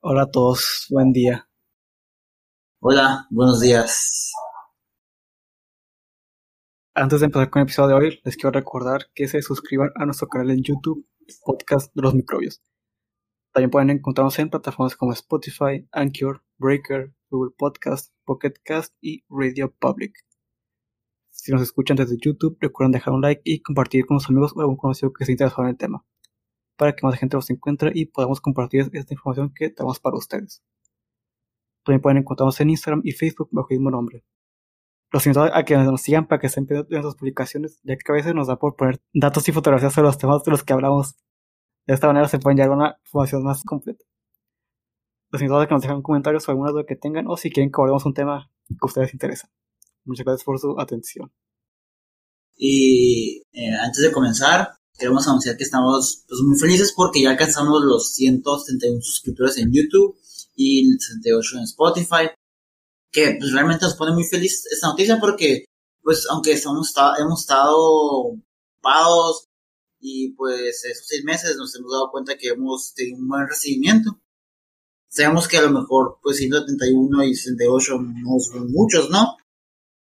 Hola a todos, buen día. Hola, buenos días. Antes de empezar con el episodio de hoy, les quiero recordar que se suscriban a nuestro canal en YouTube, Podcast de los Microbios. También pueden encontrarnos en plataformas como Spotify, Anchor, Breaker, Google Podcast, Pocket Cast y Radio Public. Si nos escuchan desde YouTube, recuerden dejar un like y compartir con sus amigos o algún conocido que esté interesado en el tema, para que más gente los encuentre y podamos compartir esta información que tenemos para ustedes. También pueden encontrarnos en Instagram y Facebook bajo el mismo nombre. Los invito a que nos sigan para que estén pendientes de nuestras publicaciones, ya que a veces nos da por poner datos y fotografías sobre los temas de los que hablamos. De esta manera se pueden llegar a una información más completa. Los invito a que nos dejen comentarios sobre alguna duda que tengan o si quieren que abordemos un tema que a ustedes interesa. Muchas gracias por su atención. Y eh, antes de comenzar, queremos anunciar que estamos pues, muy felices porque ya alcanzamos los 171 suscriptores en YouTube y 68 en Spotify que pues, realmente nos pone muy feliz esta noticia porque, pues, aunque estamos, hemos estado ocupados y pues esos seis meses nos hemos dado cuenta que hemos tenido un buen recibimiento. Sabemos que a lo mejor, pues, 171 y 68 no son muchos, ¿no?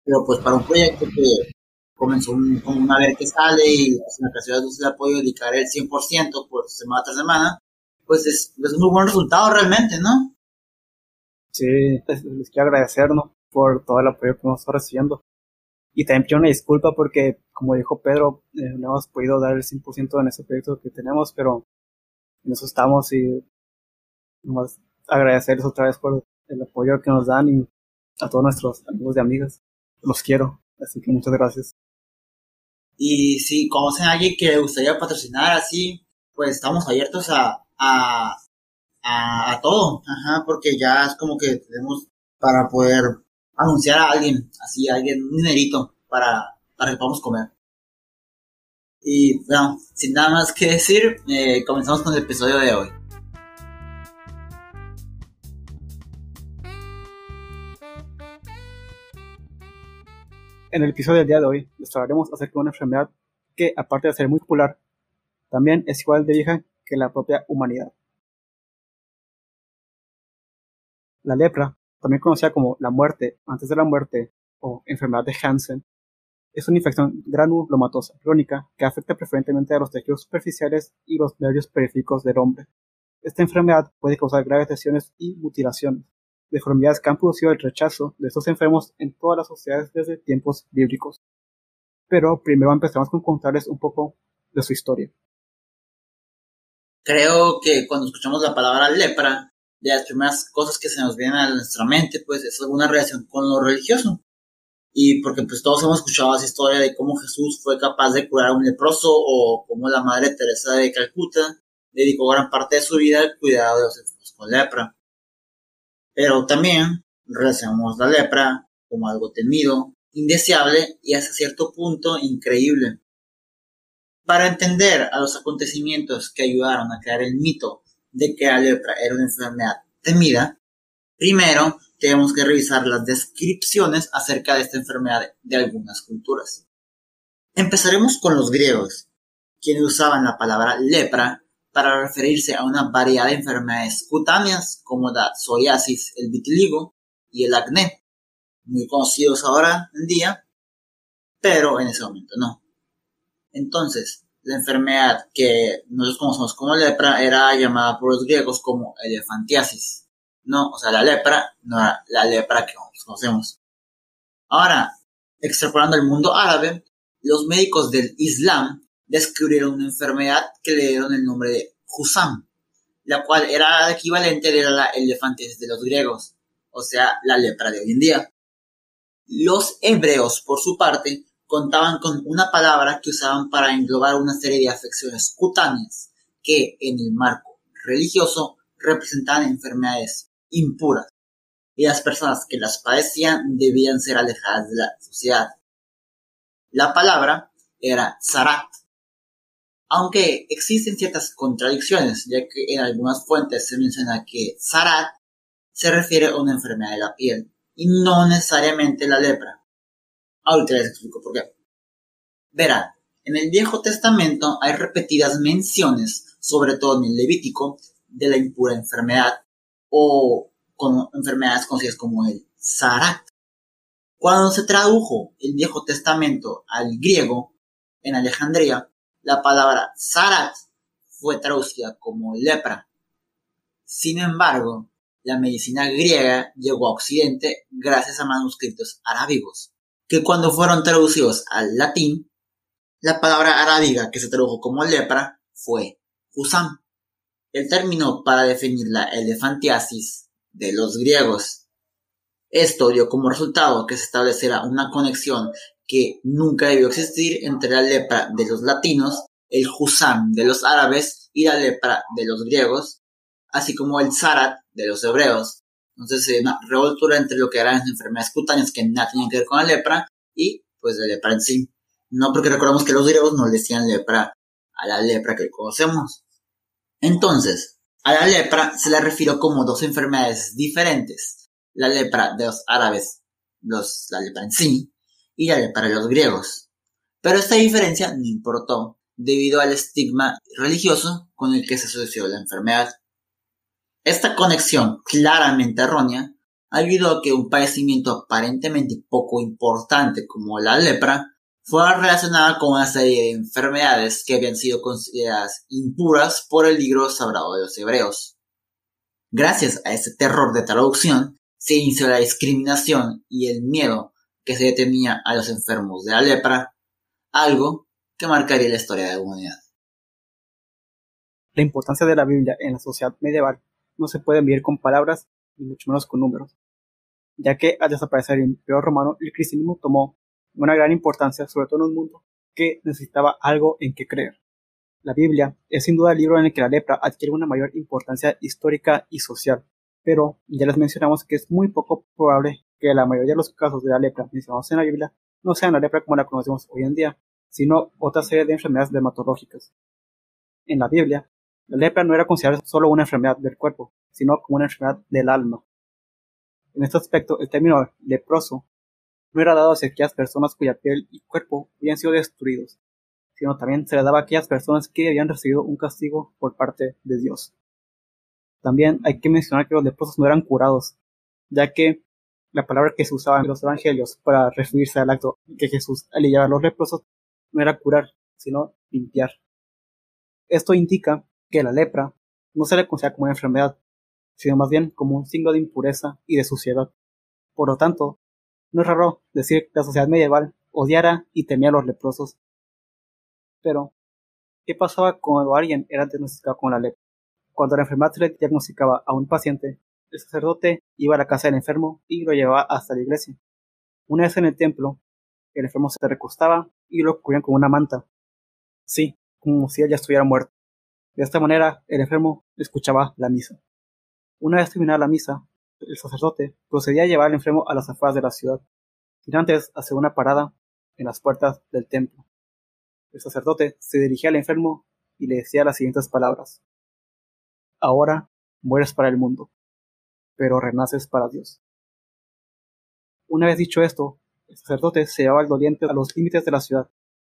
Pero pues para un proyecto que comenzó con una vez que sale y en ocasiones no se le ha podido dedicar el 100% por semana tras semana, pues es, es un muy buen resultado realmente, ¿no? Sí, les, quiero agradecer por todo el apoyo que hemos estado recibiendo. Y también pido una disculpa porque, como dijo Pedro, eh, no hemos podido dar el 100% en ese proyecto que tenemos, pero en eso estamos y nomás agradecerles otra vez por el apoyo que nos dan y a todos nuestros amigos y amigas. Los quiero, así que muchas gracias. Y si conocen a alguien que le gustaría patrocinar así, pues estamos abiertos a, a a, todo, ajá, porque ya es como que tenemos para poder anunciar a alguien, así, a alguien, un dinerito para, para que podamos comer. Y bueno, sin nada más que decir, eh, comenzamos con el episodio de hoy. En el episodio del día de hoy les hablaremos acerca de una enfermedad que, aparte de ser muy popular, también es igual de vieja que la propia humanidad. La lepra, también conocida como la muerte antes de la muerte o enfermedad de Hansen, es una infección granulomatosa crónica que afecta preferentemente a los tejidos superficiales y los nervios periféricos del hombre. Esta enfermedad puede causar graves lesiones y mutilaciones, deformidades que han producido el rechazo de estos enfermos en todas las sociedades desde tiempos bíblicos. Pero primero empezamos con contarles un poco de su historia. Creo que cuando escuchamos la palabra lepra, de las primeras cosas que se nos vienen a nuestra mente, pues es alguna relación con lo religioso. Y porque pues todos hemos escuchado esa historia de cómo Jesús fue capaz de curar a un leproso o cómo la Madre Teresa de Calcuta dedicó gran parte de su vida al cuidado de los enfermos con lepra. Pero también relacionamos la lepra como algo temido, indeseable y hasta cierto punto increíble. Para entender a los acontecimientos que ayudaron a crear el mito de que la lepra era una enfermedad temida, primero tenemos que revisar las descripciones acerca de esta enfermedad de algunas culturas. Empezaremos con los griegos, quienes usaban la palabra lepra para referirse a una variedad de enfermedades cutáneas como la psoriasis, el vitiligo y el acné, muy conocidos ahora en día, pero en ese momento no. Entonces, la enfermedad que nosotros conocemos como lepra era llamada por los griegos como elefantiasis. No, o sea, la lepra no era la lepra que conocemos. Ahora, extrapolando al mundo árabe, los médicos del Islam descubrieron una enfermedad que le dieron el nombre de Husam, la cual era equivalente de la elefantiasis de los griegos, o sea, la lepra de hoy en día. Los hebreos, por su parte, contaban con una palabra que usaban para englobar una serie de afecciones cutáneas que en el marco religioso representaban enfermedades impuras y las personas que las padecían debían ser alejadas de la sociedad. La palabra era zarat, aunque existen ciertas contradicciones, ya que en algunas fuentes se menciona que zarat se refiere a una enfermedad de la piel y no necesariamente la lepra. Ahorita les explico por qué. Verán, en el Viejo Testamento hay repetidas menciones, sobre todo en el Levítico, de la impura enfermedad o con enfermedades conocidas como el Sarat. Cuando se tradujo el Viejo Testamento al griego en Alejandría, la palabra Sarat fue traducida como lepra. Sin embargo, la medicina griega llegó a Occidente gracias a manuscritos arábigos, que cuando fueron traducidos al latín, la palabra arábiga que se tradujo como lepra fue Husam, el término para definir la elefantiasis de los griegos. Esto dio como resultado que se estableciera una conexión que nunca debió existir entre la lepra de los latinos, el Husam de los árabes y la lepra de los griegos, así como el Zarat de los hebreos. Entonces, una revoltura entre lo que eran enfermedades cutáneas que nada tenían que ver con la lepra y pues la lepra en sí. No porque recordamos que los griegos no le decían lepra a la lepra que conocemos. Entonces, a la lepra se le refirió como dos enfermedades diferentes. La lepra de los árabes, los, la lepra en sí, y la de los griegos. Pero esta diferencia no importó, debido al estigma religioso con el que se asoció la enfermedad. Esta conexión claramente errónea ayudó a que un padecimiento aparentemente poco importante como la lepra fuera relacionada con una serie de enfermedades que habían sido consideradas impuras por el libro sagrado de los hebreos. Gracias a este terror de traducción, se inició la discriminación y el miedo que se detenía a los enfermos de la lepra, algo que marcaría la historia de la humanidad. La importancia de la Biblia en la sociedad medieval no se puede medir con palabras ni mucho menos con números, ya que al desaparecer el imperio romano el cristianismo tomó una gran importancia, sobre todo en un mundo que necesitaba algo en que creer. La Biblia es sin duda el libro en el que la lepra adquiere una mayor importancia histórica y social, pero ya les mencionamos que es muy poco probable que la mayoría de los casos de la lepra mencionados en la Biblia no sean la lepra como la conocemos hoy en día, sino otra serie de enfermedades dermatológicas. En la Biblia, la lepra no era considerada solo una enfermedad del cuerpo, sino como una enfermedad del alma. En este aspecto, el término leproso no era dado hacia aquellas personas cuya piel y cuerpo habían sido destruidos, sino también se le daba a aquellas personas que habían recibido un castigo por parte de Dios. También hay que mencionar que los leprosos no eran curados, ya que la palabra que se usaba en los evangelios para referirse al acto que Jesús aliviaba a los leprosos no era curar, sino limpiar. Esto indica que la lepra no se le considera como una enfermedad, sino más bien como un signo de impureza y de suciedad. Por lo tanto, no es raro decir que la sociedad medieval odiara y temía a los leprosos. Pero, ¿qué pasaba cuando alguien era diagnosticado con la lepra? Cuando la le diagnosticaba a un paciente, el sacerdote iba a la casa del enfermo y lo llevaba hasta la iglesia. Una vez en el templo, el enfermo se recostaba y lo cubrían con una manta. Sí, como si él ya estuviera muerto. De esta manera, el enfermo escuchaba la misa. Una vez terminada la misa, el sacerdote procedía a llevar al enfermo a las afueras de la ciudad, y antes hacer una parada en las puertas del templo. El sacerdote se dirigía al enfermo y le decía las siguientes palabras. Ahora mueres para el mundo, pero renaces para Dios. Una vez dicho esto, el sacerdote se llevaba al doliente a los límites de la ciudad,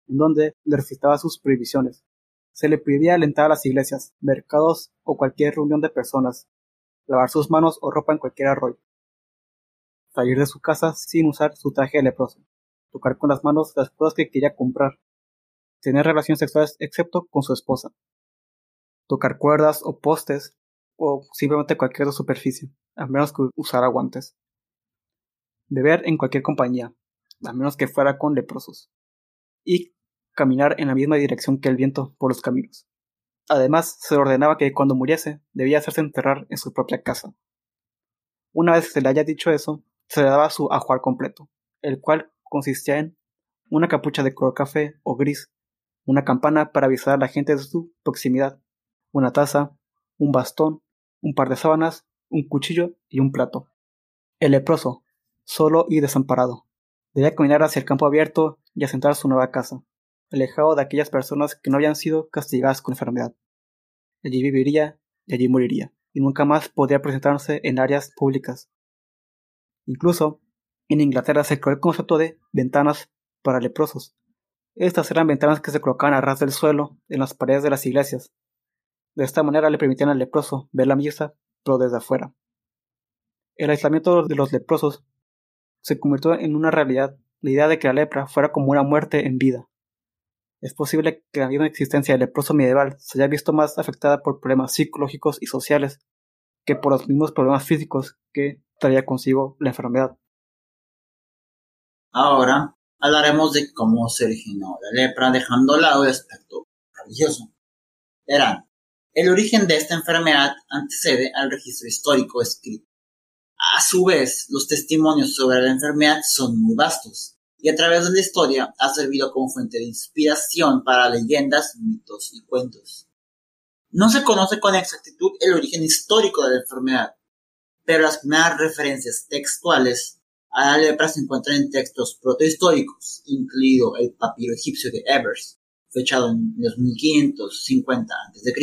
en donde le recitaba sus prohibiciones, se le prohibía alentar a las iglesias, mercados o cualquier reunión de personas, lavar sus manos o ropa en cualquier arroyo, salir de su casa sin usar su traje de leproso, tocar con las manos las cosas que quería comprar, tener relaciones sexuales excepto con su esposa, tocar cuerdas o postes o simplemente cualquier otra superficie, a menos que usara guantes, beber en cualquier compañía, a menos que fuera con leprosos, y caminar en la misma dirección que el viento por los caminos. Además, se ordenaba que cuando muriese debía hacerse enterrar en su propia casa. Una vez que se le haya dicho eso, se le daba su ajuar completo, el cual consistía en una capucha de color café o gris, una campana para avisar a la gente de su proximidad, una taza, un bastón, un par de sábanas, un cuchillo y un plato. El leproso, solo y desamparado, debía caminar hacia el campo abierto y asentar su nueva casa alejado de aquellas personas que no habían sido castigadas con enfermedad. Allí viviría y allí moriría, y nunca más podría presentarse en áreas públicas. Incluso, en Inglaterra se creó el concepto de ventanas para leprosos. Estas eran ventanas que se colocaban a ras del suelo en las paredes de las iglesias. De esta manera le permitían al leproso ver la misa, pero desde afuera, El aislamiento de los leprosos se convirtió en una realidad la idea de que la lepra fuera como una muerte en vida. Es posible que la misma existencia del leproso medieval se haya visto más afectada por problemas psicológicos y sociales que por los mismos problemas físicos que traía consigo la enfermedad. Ahora hablaremos de cómo se originó la lepra dejando a lado el aspecto religioso. Verán, el origen de esta enfermedad antecede al registro histórico escrito. A su vez, los testimonios sobre la enfermedad son muy vastos y a través de la historia ha servido como fuente de inspiración para leyendas, mitos y cuentos. No se conoce con exactitud el origen histórico de la enfermedad, pero las primeras referencias textuales a la lepra se encuentran en textos protohistóricos, incluido el papiro egipcio de Evers, fechado en 2550 a.C.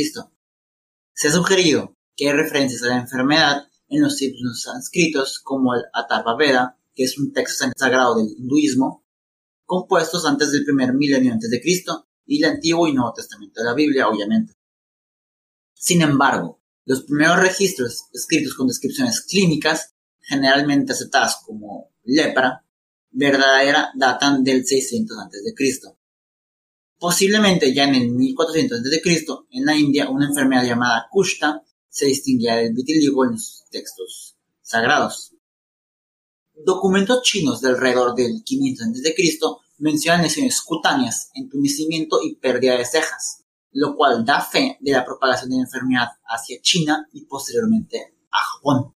Se ha sugerido que hay referencias a la enfermedad en los signos sánscritos como el Atharvaveda, que es un texto sagrado del hinduismo, compuestos antes del primer milenio antes de Cristo, y el Antiguo y Nuevo Testamento de la Biblia, obviamente. Sin embargo, los primeros registros escritos con descripciones clínicas generalmente aceptadas como lepra verdadera datan del 600 a.C. Posiblemente ya en el 1400 a.C., en la India, una enfermedad llamada Kushta se distinguía del vitiligo en los textos sagrados. Documentos chinos de alrededor del 500 a.C. mencionan lesiones cutáneas, entumecimiento y pérdida de cejas, lo cual da fe de la propagación de la enfermedad hacia China y posteriormente a Japón.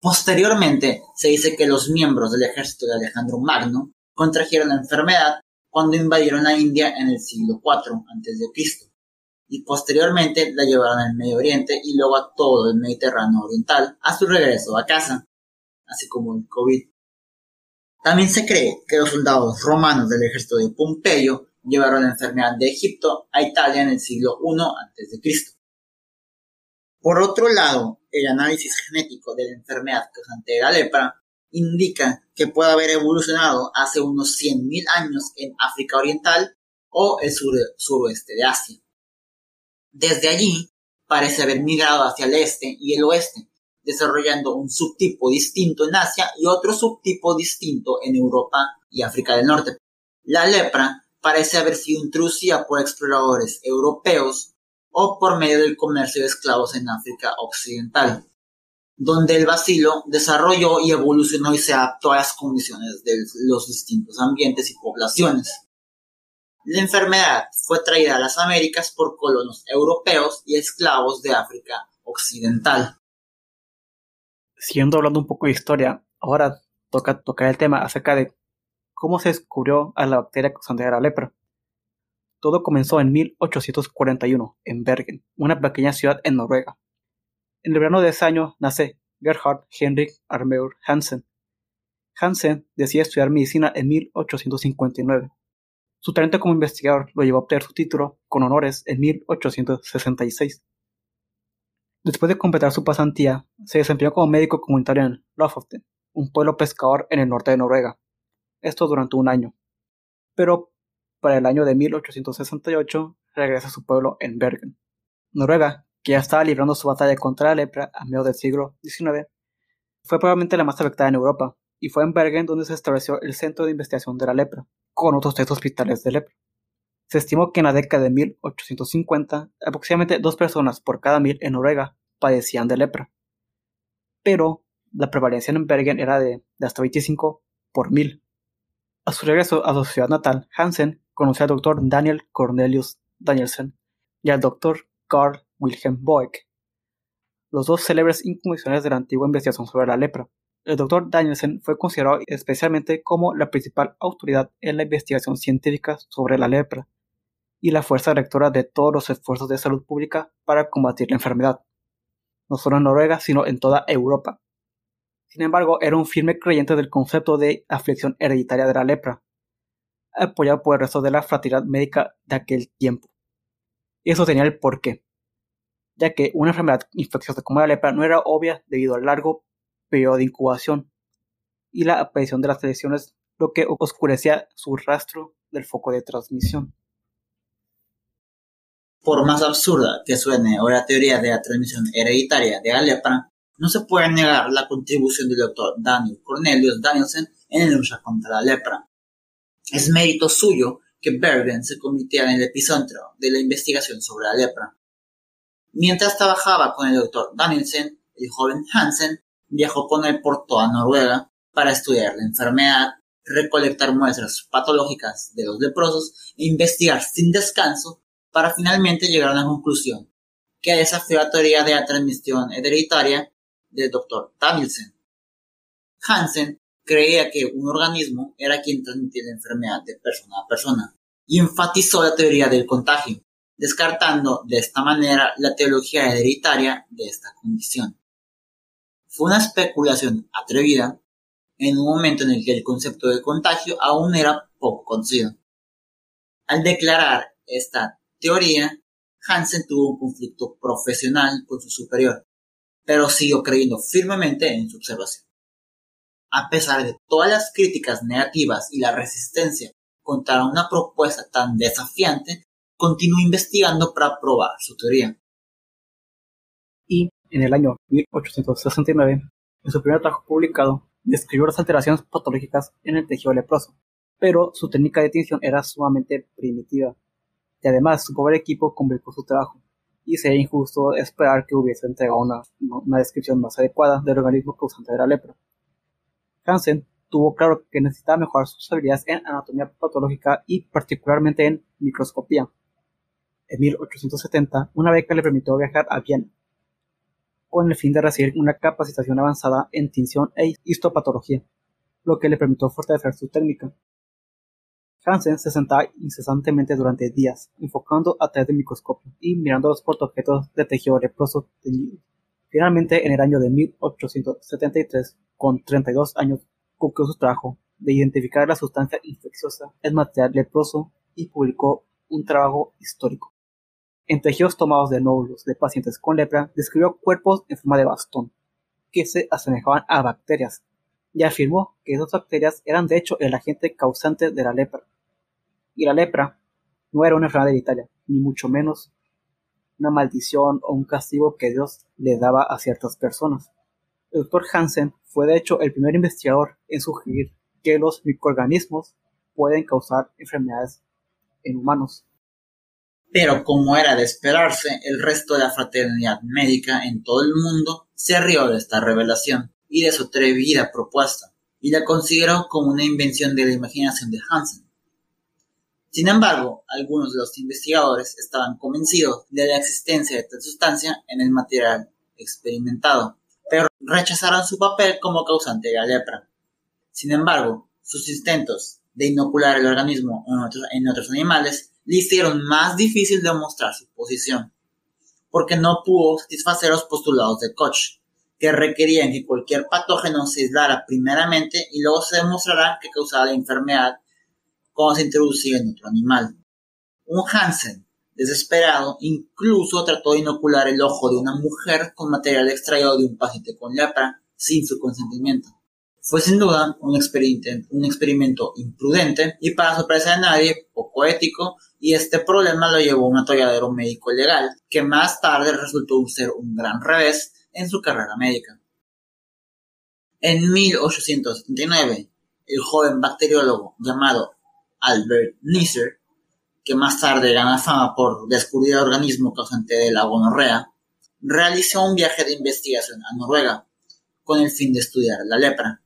Posteriormente, se dice que los miembros del ejército de Alejandro Magno contrajeron la enfermedad cuando invadieron la India en el siglo IV a.C. y posteriormente la llevaron al Medio Oriente y luego a todo el Mediterráneo Oriental a su regreso a casa, así como el COVID. También se cree que los soldados romanos del ejército de Pompeyo llevaron la enfermedad de Egipto a Italia en el siglo I a.C. Por otro lado, el análisis genético de la enfermedad causante de la lepra indica que puede haber evolucionado hace unos 100.000 años en África Oriental o el suroeste de Asia. Desde allí parece haber migrado hacia el este y el oeste, desarrollando un subtipo distinto en Asia y otro subtipo distinto en Europa y África del Norte. La lepra parece haber sido introducida por exploradores europeos o por medio del comercio de esclavos en África Occidental, donde el bacilo desarrolló y evolucionó y se adaptó a las condiciones de los distintos ambientes y poblaciones. La enfermedad fue traída a las Américas por colonos europeos y esclavos de África Occidental. Siguiendo hablando un poco de historia, ahora toca tocar el tema acerca de cómo se descubrió a la bacteria causante de la lepra. Todo comenzó en 1841, en Bergen, una pequeña ciudad en Noruega. En el verano de ese año nace Gerhard Henrik Armeur Hansen. Hansen decide estudiar medicina en 1859. Su talento como investigador lo llevó a obtener su título con honores en 1866. Después de completar su pasantía, se desempeñó como médico comunitario en Lofoten, un pueblo pescador en el norte de Noruega. Esto durante un año. Pero para el año de 1868 regresa a su pueblo en Bergen. Noruega, que ya estaba librando su batalla contra la lepra a mediados del siglo XIX, fue probablemente la más afectada en Europa, y fue en Bergen donde se estableció el Centro de Investigación de la Lepra, con otros tres hospitales de lepra. Se estimó que en la década de 1850 aproximadamente dos personas por cada mil en Noruega padecían de lepra. Pero la prevalencia en Bergen era de, hasta 25 por mil. A su regreso a su ciudad natal, Hansen conoció al doctor Daniel Cornelius Danielsen y al doctor Carl Wilhelm Boeck, los dos célebres incondicionales de la antigua investigación sobre la lepra. El doctor Danielsen fue considerado especialmente como la principal autoridad en la investigación científica sobre la lepra y la fuerza rectora de todos los esfuerzos de salud pública para combatir la enfermedad, no solo en Noruega, sino en toda Europa. Sin embargo, era un firme creyente del concepto de aflicción hereditaria de la lepra, apoyado por el resto de la fraternidad médica de aquel tiempo. Eso tenía el porqué, ya que una enfermedad infecciosa como la lepra no era obvia debido al largo periodo de incubación y la aparición de las lesiones, lo que oscurecía su rastro del foco de transmisión. Por más absurda que suene la teoría de la transmisión hereditaria de la lepra, No se puede negar la contribución del doctor Daniel Cornelius Danielson en la lucha contra la lepra. Es mérito suyo que Bergen se convirtiera en el epicentro de la investigación sobre la lepra. Mientras trabajaba con el doctor Danielson, el joven Hansen viajó con él por toda Noruega para estudiar la enfermedad, recolectar muestras patológicas de los leprosos e investigar sin descanso para finalmente llegar a una conclusión que desafió la teoría de la transmisión hereditaria del Dr. Danielson. Hansen creía que un organismo era quien transmitía la enfermedad de persona a persona y enfatizó la teoría del contagio, descartando de esta manera la teología hereditaria de esta condición. Fue una especulación atrevida en un momento en el que el concepto de contagio aún era poco conocido. Al declarar esta teoría, Hansen tuvo un conflicto profesional con su superior, pero siguió creyendo firmemente en su observación. A pesar de todas las críticas negativas y la resistencia contra una propuesta tan desafiante, continuó investigando para probar su teoría. Y en el año 1869, en su primer trabajo publicado, describió las alteraciones patológicas en el tejido leproso, pero su técnica de tinción era sumamente primitiva, y además su pobre equipo complicó su trabajo, y sería injusto esperar que hubiese entregado una, una descripción más adecuada del organismo causante de la lepra. Hansen tuvo claro que necesitaba mejorar sus habilidades en anatomía patológica y particularmente en microscopía. En 1870, una beca le permitió viajar a Viena, con el fin de recibir una capacitación avanzada en tinción e histopatología, lo que le permitió fortalecer su técnica. Hansen se sentaba incesantemente durante días, enfocando a través del microscopio y mirando los portaobjetos de tejido leproso teñido. Finalmente, en el año de 1873, con 32 años, concluyó su trabajo de identificar la sustancia infecciosa en material leproso y publicó un trabajo histórico. En tejidos tomados de nódulos de pacientes con lepra, describió cuerpos en forma de bastón, que se asemejaban a bacterias, y afirmó que esas bacterias eran de hecho el agente causante de la lepra. Y la lepra no era una enfermedad hereditaria, ni mucho menos una maldición o un castigo que Dios le daba a ciertas personas. El doctor Hansen fue de hecho el primer investigador en sugerir que los microorganismos pueden causar enfermedades en humanos. Pero como era de esperarse, el resto de la fraternidad médica en todo el mundo se rió de esta revelación y de su atrevida propuesta, y la consideró como una invención de la imaginación de Hansen. Sin embargo, algunos de los investigadores estaban convencidos de la existencia de tal sustancia en el material experimentado, pero rechazaron su papel como causante de la lepra. Sin embargo, sus intentos de inocular el organismo en otros, animales le hicieron más difícil demostrar su posición, porque no pudo satisfacer los postulados de Koch, que requerían que cualquier patógeno se aislara primeramente y luego se demostrará que causaba la enfermedad cuando se introducía en otro animal. Un Hansen Desesperado, incluso trató de inocular el ojo de una mujer con material extraído de un paciente con lepra sin su consentimiento. Fue sin duda un experimento, imprudente y para sorpresa de nadie, poco ético, y este problema lo llevó a un atolladero médico legal, que más tarde resultó ser un gran revés en su carrera médica. En 1879, el joven bacteriólogo llamado Albert Neisser que más tarde gana fama por descubrir el organismo causante de la gonorrea, realizó un viaje de investigación a Noruega con el fin de estudiar la lepra.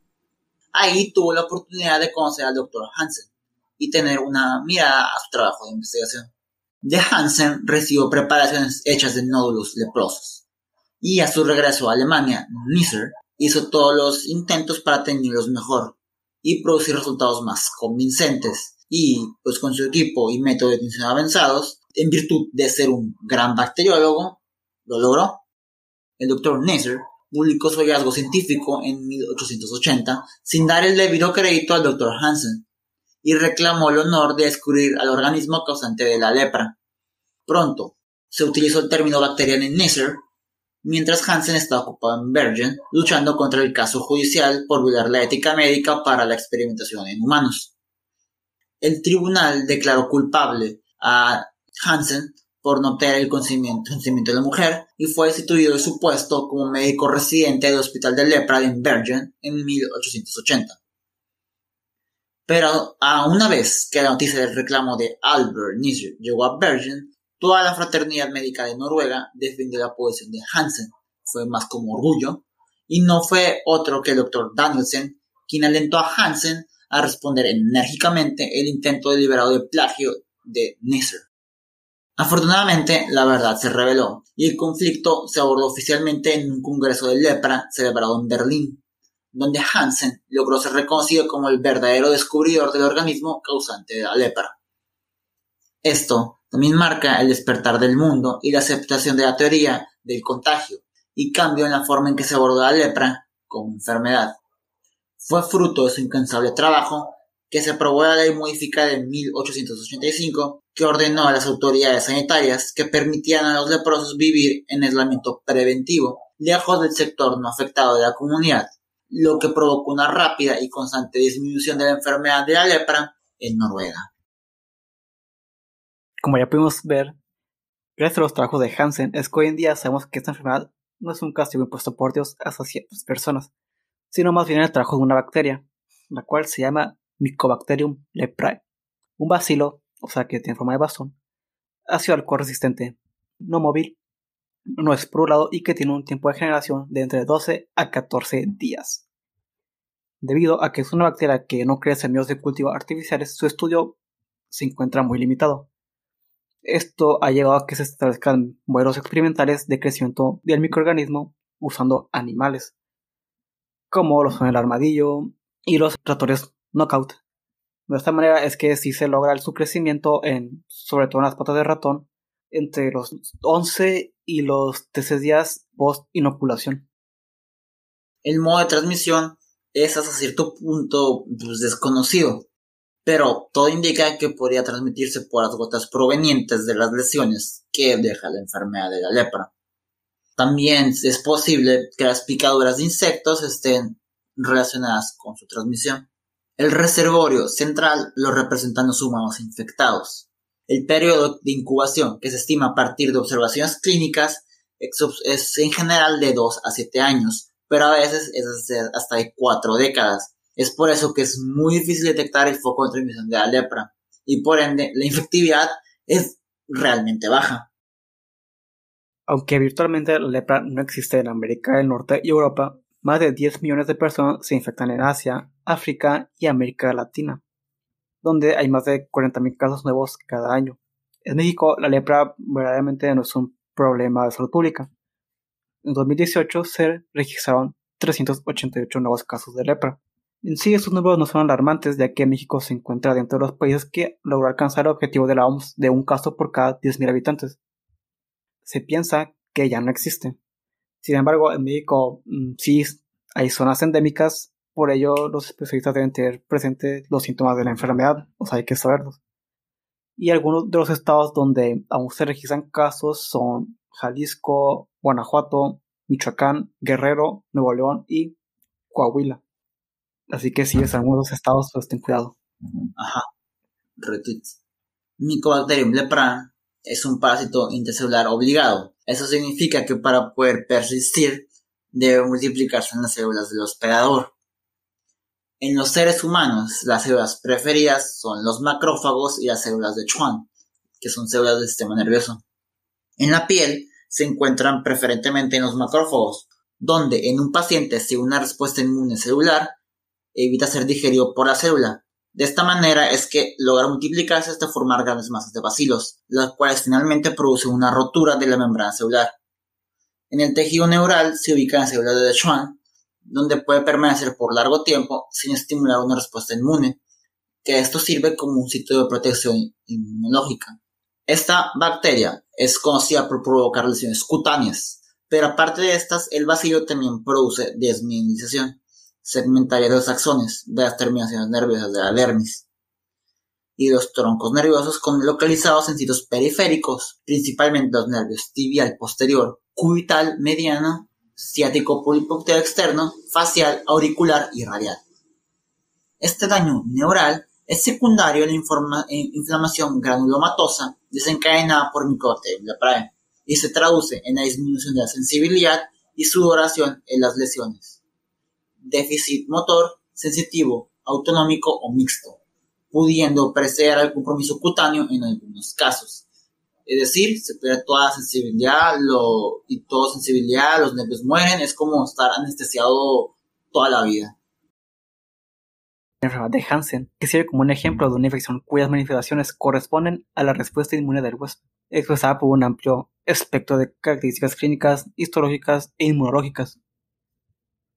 Ahí tuvo la oportunidad de conocer al doctor Hansen y tener una mirada a su trabajo de investigación. De Hansen recibió preparaciones hechas de nódulos leprosos y a su regreso a Alemania, Nisser hizo todos los intentos para tenerlos mejor y producir resultados más convincentes y pues con su equipo y método de atención avanzados, en virtud de ser un gran bacteriólogo, lo logró. El doctor Neisser publicó su hallazgo científico en 1880 sin dar el debido crédito al doctor Hansen y reclamó el honor de descubrir al organismo causante de la lepra. Pronto se utilizó el término bacteriano en Neisser, mientras Hansen estaba ocupado en Bergen luchando contra el caso judicial por violar la ética médica para la experimentación en humanos. El tribunal declaró culpable a Hansen por no obtener el consentimiento, de la mujer y fue destituido de su puesto como médico residente del Hospital de Lepra en Bergen en 1880. Pero a una vez que la noticia del reclamo de Albert Nisser llegó a Bergen, toda la fraternidad médica de Noruega defendió la posición de Hansen. Fue más como orgullo, y no fue otro que el doctor Danielsen quien alentó a Hansen a responder enérgicamente el intento deliberado de plagio de Nisser. Afortunadamente, la verdad se reveló y el conflicto se abordó oficialmente en un congreso de lepra celebrado en Berlín, donde Hansen logró ser reconocido como el verdadero descubridor del organismo causante de la lepra. Esto también marca el despertar del mundo y la aceptación de la teoría del contagio y cambio en la forma en que se abordó la lepra como enfermedad. Fue fruto de su incansable trabajo que se aprobó la ley modificada en 1885 que ordenó a las autoridades sanitarias que permitían a los leprosos vivir en aislamiento preventivo, lejos del sector no afectado de la comunidad, lo que provocó una rápida y constante disminución de la enfermedad de la lepra en Noruega. Como ya pudimos ver, gracias a los trabajos de Hansen, es que hoy en día sabemos que esta enfermedad no es un castigo impuesto por Dios a ciertas personas, sino más bien el trabajo de una bacteria, la cual se llama Mycobacterium leprae, un bacilo, o sea que tiene forma de bastón, ácido alcohol resistente, no móvil, no explorado y que tiene un tiempo de generación de entre 12 a 14 días. Debido a que es una bacteria que no crece en medios de cultivo artificiales, su estudio se encuentra muy limitado. Esto ha llevado a que se establezcan modelos experimentales de crecimiento del microorganismo usando animales, como los son el armadillo y los ratones knockout. De esta manera es que si se logra su crecimiento en, sobre todo en las patas de ratón, entre los 11 y los 13 días post inoculación. El modo de transmisión es hasta cierto punto pues, desconocido, pero todo indica que podría transmitirse por las gotas provenientes de las lesiones que deja la enfermedad de la lepra. También es posible que las picaduras de insectos estén relacionadas con su transmisión. El reservorio central lo representan los humanos infectados. El periodo de incubación, que se estima a partir de observaciones clínicas, es en general de 2 a 7 años, pero a veces es hasta de 4 décadas. Es por eso que es muy difícil detectar el foco de transmisión de la lepra, y por ende la infectividad es realmente baja. Aunque virtualmente la lepra no existe en América del Norte y Europa, más de 10 millones de personas se infectan en Asia, África y América Latina, donde hay más de 40.000 casos nuevos cada año. En México, la lepra verdaderamente no es un problema de salud pública. En 2018 se registraron 388 nuevos casos de lepra. En sí, estos números no son alarmantes, ya que México se encuentra dentro de los países que logró alcanzar el objetivo de la OMS de un caso por cada 10.000 habitantes. Se piensa que ya no existe. Sin embargo, en México mm, sí hay zonas endémicas, por ello los especialistas deben tener presentes los síntomas de la enfermedad, o sea, hay que saberlos. Y algunos de los estados donde aún se registran casos son Jalisco, Guanajuato, Michoacán, Guerrero, Nuevo León y Coahuila. Así que si es algunos estados, pues ten cuidado. Ajá. Retweet. Mycobacterium lepra es un parásito intercelular obligado. Eso significa que para poder persistir debe multiplicarse en las células del hospedador. En los seres humanos, las células preferidas son los macrófagos y las células de Schwann, que son células del sistema nervioso. En la piel se encuentran preferentemente en los macrófagos, donde en un paciente si una respuesta inmune celular evita ser digerido por la célula, de esta manera es que logra multiplicarse hasta formar grandes masas de bacilos, las cuales finalmente producen una rotura de la membrana celular. En el tejido neural se ubican células de Schwann, donde puede permanecer por largo tiempo sin estimular una respuesta inmune, que esto sirve como un sitio de protección inmunológica. Esta bacteria es conocida por provocar lesiones cutáneas, pero aparte de estas, el bacilo también produce desmielinización segmentaria de los axones de las terminaciones nerviosas de la dermis y los troncos nerviosos con localizados en sitios periféricos, principalmente los nervios tibial posterior, cubital mediano, ciático polipocteo externo, facial, auricular y radial. Este daño neural es secundario a la inflamación granulomatosa desencadenada por Mycobacterium leprae y se traduce en la disminución de la sensibilidad y sudoración en las lesiones. Déficit motor, sensitivo, autonómico o mixto, pudiendo preceder al compromiso cutáneo en algunos casos. Es decir, se pierde toda sensibilidad lo, y toda sensibilidad, los nervios mueren, es como estar anestesiado toda la vida. La enfermedad de Hansen, que sirve como un ejemplo de una infección cuyas manifestaciones corresponden a la respuesta inmune del huésped, expresada por un amplio espectro de características clínicas, histológicas e inmunológicas.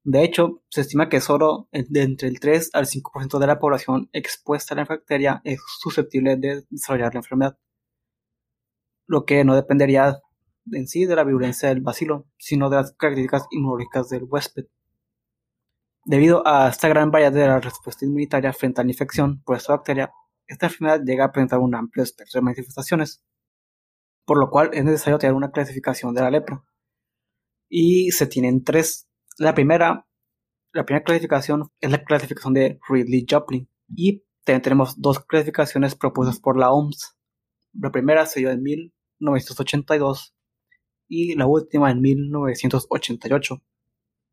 De hecho, se estima que solo de entre el 3 al 5% de la población expuesta a la bacteria es susceptible de desarrollar la enfermedad, lo que no dependería en sí de la virulencia del bacilo, sino de las características inmunológicas del huésped. Debido a esta gran variedad de la respuesta inmunitaria frente a la infección por esta bacteria, esta enfermedad llega a presentar un amplio espectro de manifestaciones, por lo cual es necesario tener una clasificación de la lepra. Y se tienen tres. La primera, la primera clasificación es la clasificación de Ridley-Joplin y tenemos dos clasificaciones propuestas por la OMS. La primera se dio en 1982 y la última en 1988.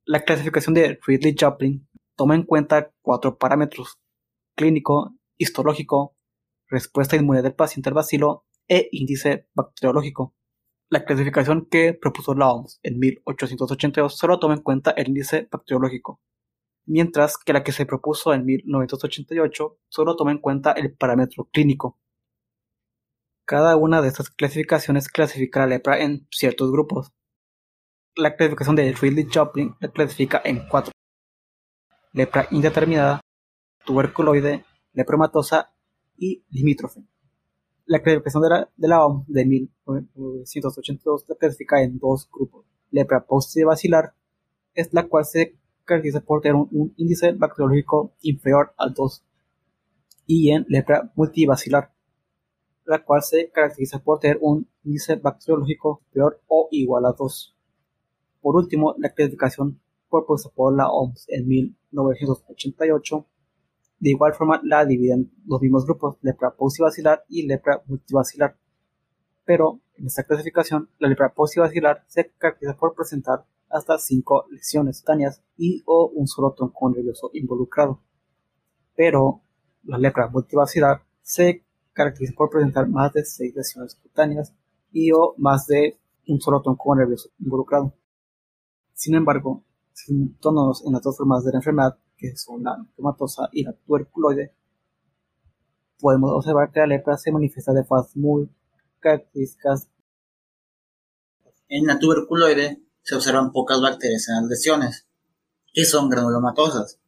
La clasificación de Ridley-Joplin toma en cuenta cuatro parámetros: clínico, histológico, respuesta inmune del paciente al bacilo e índice bacteriológico. La clasificación que propuso la OMS en 1882 solo toma en cuenta el índice bacteriológico, mientras que la que se propuso en 1988 solo toma en cuenta el parámetro clínico. Cada una de estas clasificaciones clasifica la lepra en ciertos grupos. La clasificación de Ridley-Joplin la clasifica en cuatro: lepra indeterminada, tuberculoide, lepromatosa y limítrofe. La clasificación de la, de OMS de 1982 la clasifica en dos grupos. Lepra postbasilar es la cual se caracteriza por tener un, índice bacteriológico inferior al 2. Y en lepra multibasilar, la cual se caracteriza por tener un índice bacteriológico superior o igual a 2. Por último, la clasificación propuesta por la OMS en 1988 de igual forma la dividen los mismos grupos, lepra posivacilar y lepra multivacilar. Pero en esta clasificación, la lepra posivacilar se caracteriza por presentar hasta 5 lesiones cutáneas y o un solo tronco nervioso involucrado. Pero la lepra multivacilar se caracteriza por presentar más de 6 lesiones cutáneas y o más de un solo tronco nervioso involucrado. Sin embargo, síntomas en las dos formas de la enfermedad que son la y la tuberculoide, podemos observar que la lepra se manifiesta de formas muy características. En la tuberculoide se observan pocas bacterias en las lesiones, que son granulomatosas,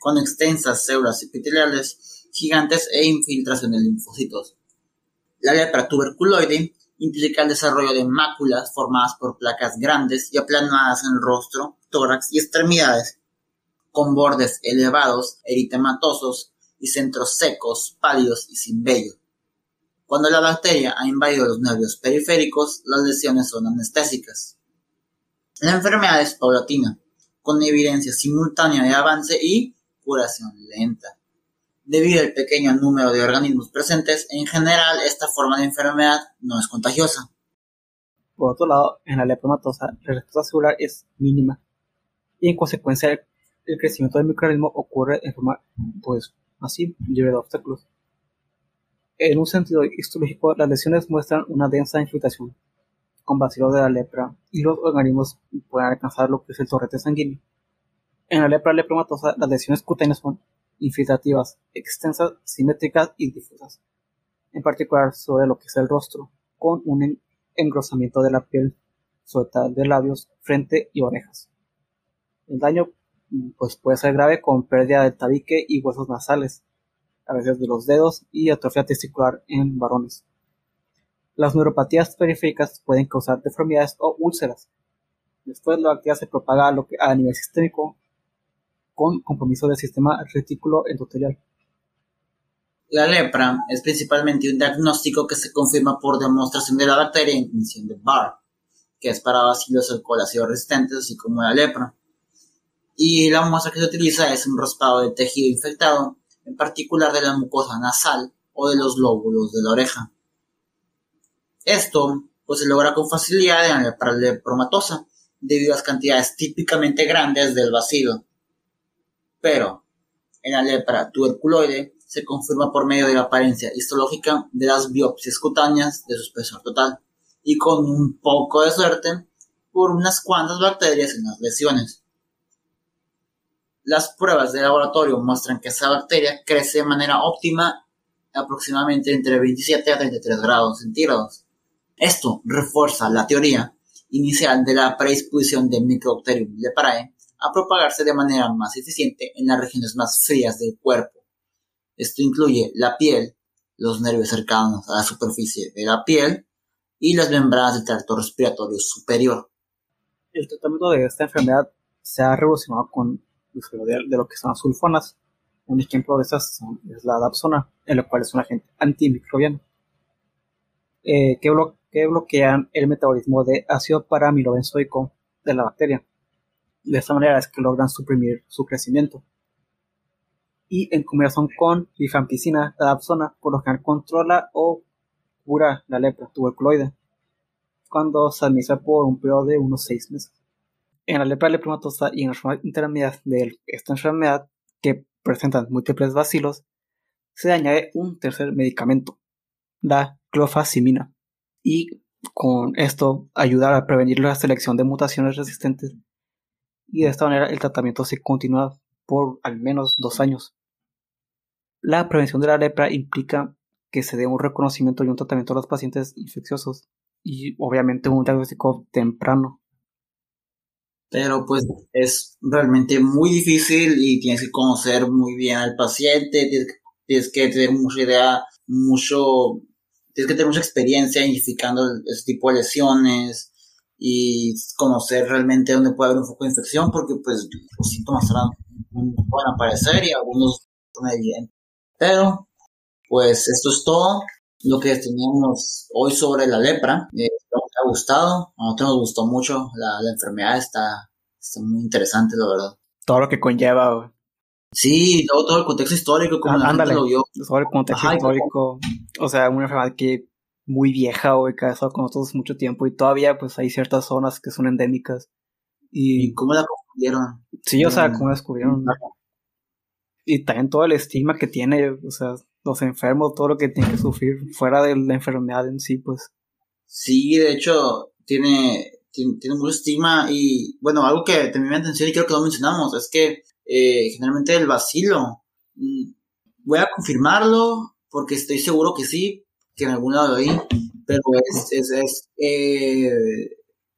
con extensas células epiteliales gigantes e infiltración de linfocitos. La lepra tuberculoide implica el desarrollo de máculas formadas por placas grandes y aplanadas en el rostro, tórax y extremidades, con bordes elevados, eritematosos y centros secos, pálidos y sin vello. Cuando la bacteria ha invadido los nervios periféricos, las lesiones son anestésicas. La enfermedad es paulatina, con evidencia simultánea de avance y curación lenta. Debido al pequeño número de organismos presentes, en general esta forma de enfermedad no es contagiosa. Por otro lado, en la lepromatosa la respuesta celular es mínima y en consecuencia crecimiento del microorganismo ocurre en forma, pues, así, libre de obstáculos. En un sentido histológico, las lesiones muestran una densa infiltración con bacilos de la lepra y los organismos pueden alcanzar lo que es el torrente sanguíneo. En la lepra lepromatosa, las lesiones cutáneas son infiltrativas, extensas, simétricas y difusas, en particular sobre lo que es el rostro, con un engrosamiento de la piel, sobre todo de labios, frente y orejas. El daño pues puede ser grave con pérdida del tabique y huesos nasales, a veces de los dedos y atrofia testicular en varones. Las neuropatías periféricas pueden causar deformidades o úlceras. Después la bacteria se propaga a, nivel sistémico con compromiso del sistema retículo endotelial. La lepra es principalmente un diagnóstico que se confirma por demostración de la bacteria en condición de Barr, que es para bacilos alcohol ácido resistentes, así como la lepra y la muestra que se utiliza es un raspado de tejido infectado, en particular de la mucosa nasal o de los lóbulos de la oreja. Esto pues se logra con facilidad en la lepra lepromatosa, debido a las cantidades típicamente grandes del bacilo. Pero en la lepra tuberculoide se confirma por medio de la apariencia histológica de las biopsias cutáneas de su espesor total y con un poco de suerte por unas cuantas bacterias en las lesiones. Las pruebas de laboratorio muestran que esa bacteria crece de manera óptima aproximadamente entre 27 a 33 grados centígrados. Esto refuerza la teoría inicial de la predisposición de Mycobacterium leprae a propagarse de manera más eficiente en las regiones más frías del cuerpo. Esto incluye la piel, los nervios cercanos a la superficie de la piel y las membranas del tracto respiratorio superior. El tratamiento de esta enfermedad se ha revolucionado con de, de lo que son las sulfonas. Un ejemplo de estas es la dapsona, en lo cual es un agente antimicrobiano, eh, que, que, bloquean el metabolismo de ácido paramilobenzoico de la bacteria. De esta manera es que logran suprimir su crecimiento. Y en combinación con rifampicina, la dapsona por lo general controla o cura la lepra tuberculoide cuando se administra por un periodo de unos 6 meses en la lepra lepromatosa y en las formas intermedias de esta enfermedad que presentan múltiples bacilos, se añade un tercer medicamento, la clofazimina, y con esto ayudar a prevenir la selección de mutaciones resistentes y de esta manera el tratamiento se continúa por al menos dos años. La prevención de la lepra implica que se dé un reconocimiento y un tratamiento a los pacientes infecciosos y obviamente un diagnóstico temprano pero pues es realmente muy difícil y tienes que conocer muy bien al paciente, tienes, que tener mucha idea, mucho, tienes que tener mucha experiencia identificando ese tipo de lesiones y conocer realmente dónde puede haber un foco de infección porque pues los síntomas pueden aparecer y algunos son evidentes. Pero pues esto es todo lo que teníamos hoy sobre la lepra. Eh, gustado. A nosotros nos gustó mucho. La, la enfermedad está, está, muy interesante, la verdad. Todo lo que conlleva, güey. Sí, todo, todo el contexto histórico, como lo vio. Todo el contexto histórico. O sea, una enfermedad que muy vieja, güey, que ha estado con nosotros mucho tiempo y todavía pues hay ciertas zonas que son endémicas. ¿Y, ¿Y cómo la descubrieron? Sí, o sea, cómo la descubrieron. Y también todo el estigma que tiene, o sea, los enfermos, todo lo que tienen que sufrir fuera de la enfermedad en sí, pues. Sí, de hecho, tiene, tiene, mucho estigma y, bueno, algo que también me atención y creo que no mencionamos es que eh, generalmente el vacilo, mm, voy a confirmarlo porque estoy seguro que sí, que en algún lado lo pero es, es, es eh,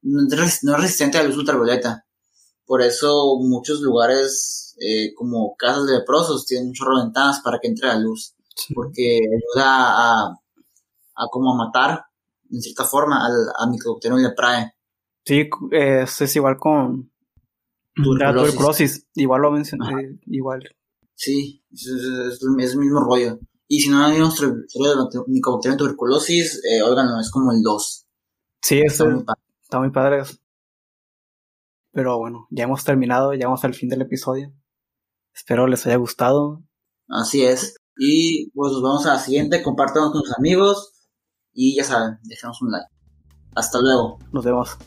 no, es resistente a la luz ultravioleta. Por eso muchos lugares eh, como casas de leprosos tienen muchas ventanas para que entre la luz porque ayuda a, a como matar, en cierta forma, al, a Mycobacterium leprae. Sí, es igual con tuberculosis. tuberculosis. Igual lo mencioné, igual. Sí, es, es, el mismo rollo. Y si no hay historia de Mycobacterium tuberculosis, eh, oigan, es como el 2. Sí, está, muy padre. está muy padre. Pero bueno, ya hemos terminado, ya vamos al fin del episodio. Espero les haya gustado. Así es. Y pues nos vemos a la siguiente. Compártanos con sus amigos. Y ya saben, dejemos un like. Hasta luego. Nos vemos.